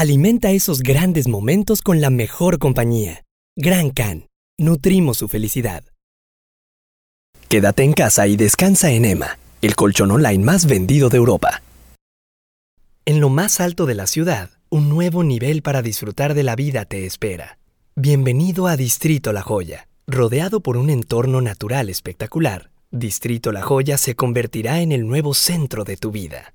Alimenta esos grandes momentos con la mejor compañía. Gran Can. Nutrimos su felicidad. Quédate en casa y descansa en Emma, el colchón online más vendido de Europa. En lo más alto de la ciudad, un nuevo nivel para disfrutar de la vida te espera. Bienvenido a Distrito La Joya. Rodeado por un entorno natural espectacular, Distrito La Joya se convertirá en el nuevo centro de tu vida.